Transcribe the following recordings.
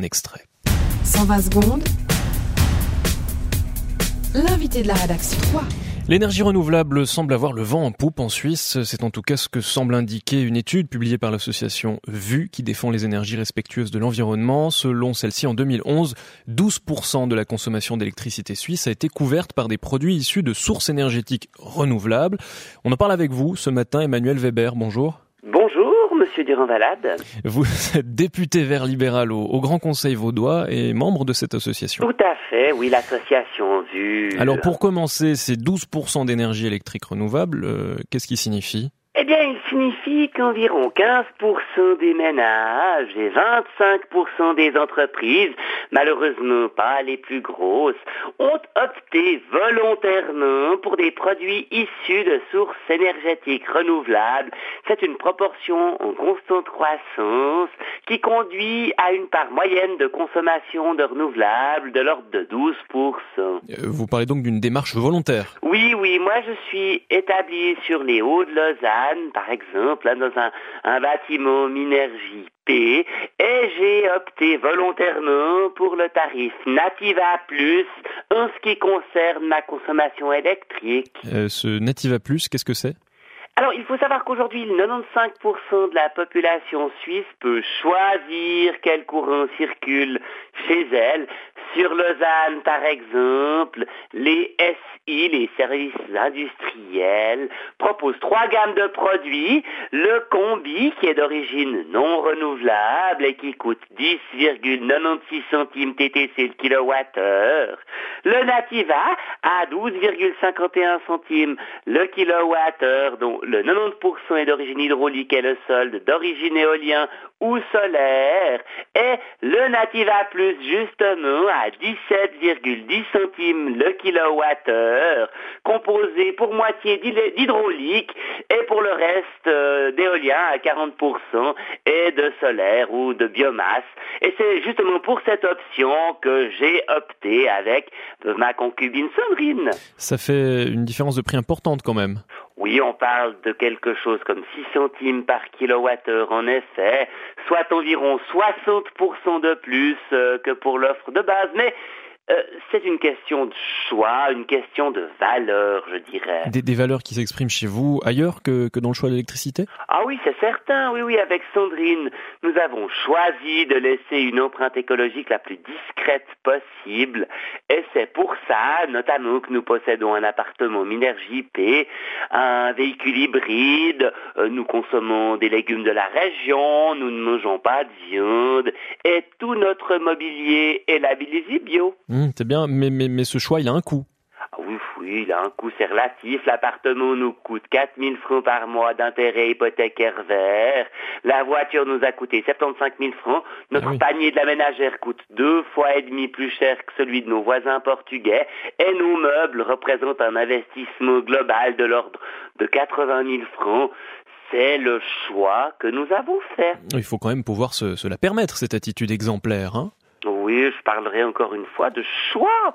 Un extrait. 120 secondes. L'invité de la rédaction. Quoi L'énergie renouvelable semble avoir le vent en poupe en Suisse. C'est en tout cas ce que semble indiquer une étude publiée par l'association VU qui défend les énergies respectueuses de l'environnement. Selon celle-ci, en 2011, 12% de la consommation d'électricité suisse a été couverte par des produits issus de sources énergétiques renouvelables. On en parle avec vous ce matin, Emmanuel Weber. Bonjour. Monsieur Durand-Valade. Vous êtes député vert libéral au, au, Grand Conseil vaudois et membre de cette association. Tout à fait, oui, l'association VU. Alors pour commencer, ces 12% d'énergie électrique renouvelable, euh, qu'est-ce qui signifie? Bien, il signifie qu'environ 15% des ménages et 25% des entreprises, malheureusement pas les plus grosses, ont opté volontairement pour des produits issus de sources énergétiques renouvelables. C'est une proportion en constante croissance qui conduit à une part moyenne de consommation de renouvelables de l'ordre de 12%. Euh, vous parlez donc d'une démarche volontaire Oui, oui, moi je suis établi sur les Hauts de Lausanne par exemple, dans un, un bâtiment Minergie P, et j'ai opté volontairement pour le tarif Nativa Plus en ce qui concerne ma consommation électrique. Euh, ce Nativa Plus, qu'est-ce que c'est? Alors, il faut savoir qu'aujourd'hui, 95% de la population suisse peut choisir quel courant circule chez elle. Sur Lausanne, par exemple, les SI, les services industriels, proposent trois gammes de produits. Le combi, qui est d'origine non renouvelable et qui coûte 10,96 centimes TTC le kilowattheure. Le Nativa, à 12,51 centimes le kilowattheure, dont le 90% est d'origine hydraulique et le solde d'origine éolien ou solaire, et le Nativa Plus justement à 17,10 centimes le kilowattheure, composé pour moitié d'hydraulique et pour le reste euh, d'éolien à 40% et de solaire ou de biomasse. Et c'est justement pour cette option que j'ai opté avec ma concubine Sandrine. Ça fait une différence de prix importante quand même. Oui, on parle de quelque chose comme 6 centimes par kilowattheure en effet, soit environ 60% de plus euh, que pour l'offre de base. Mais euh, c'est une question de choix, une question de valeur, je dirais. Des, des valeurs qui s'expriment chez vous ailleurs que, que dans le choix de l'électricité? Ah oui, c'est certain, oui, oui, avec Sandrine, nous avons choisi de laisser une empreinte écologique la plus discrète possible, et c'est pour ça, notamment, que nous possédons un appartement Minergie P, un véhicule hybride, euh, nous consommons des légumes de la région, nous ne mangeons pas de viande, et tout notre mobilier est labellisé bio. Mmh, c'est bien, mais, mais, mais ce choix, il a un coût. Ah oui, oui, il a un coût, c'est relatif. L'appartement nous coûte 4000 francs par mois d'intérêt hypothécaire vert. La voiture nous a coûté 75 000 francs. Notre Ah oui. panier de la ménagère coûte deux fois et demi plus cher que celui de nos voisins portugais. Et nos meubles représentent un investissement global de l'ordre de 80 000 francs. C'est le choix que nous avons fait. Il faut quand même pouvoir se, se la permettre, cette attitude exemplaire. Hein Oui, je parlerai encore une fois de choix.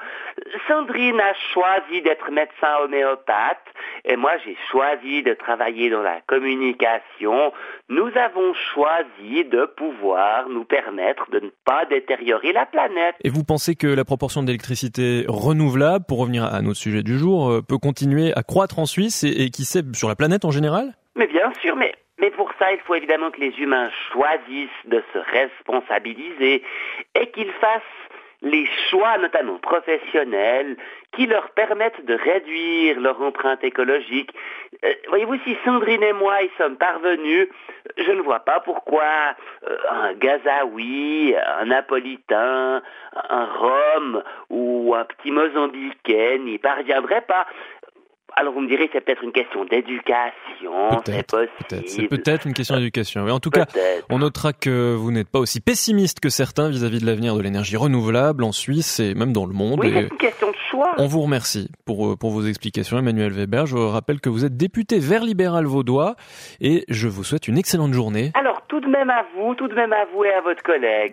Sandrine a choisi d'être médecin homéopathe et moi j'ai choisi de travailler dans la communication. Nous avons choisi de pouvoir nous permettre de ne pas détériorer la planète. Et vous pensez que la proportion d'électricité renouvelable, pour revenir à notre sujet du jour, euh, peut continuer à croître en Suisse et, et qui sait sur la planète en général? Mais bien sûr, mais, mais pour ça, il faut évidemment que les humains choisissent de se responsabiliser et qu'ils fassent les choix, notamment professionnels, qui leur permettent de réduire leur empreinte écologique. Euh, Voyez-vous, si Sandrine et moi y sommes parvenus, je ne vois pas pourquoi euh, un Gazaoui, un Napolitain, un Rome ou un petit Mozambiquais n'y parviendrait pas. Alors vous me direz, c'est peut-être une question d'éducation, c'est Peut-être, peut-être. C'est possible. peut-être une question d'éducation. Mais en tout cas, on notera que vous n'êtes pas aussi pessimiste que certains vis-à-vis de l'avenir de l'énergie renouvelable en Suisse et même dans le monde. Oui, c'est une question de choix. on vous remercie pour, euh, pour vos explications, Emmanuel Weber. Je rappelle que vous êtes député vert libéral vaudois et je vous souhaite une excellente journée. Alors tout de même à vous, tout de même à vous et à votre collègue.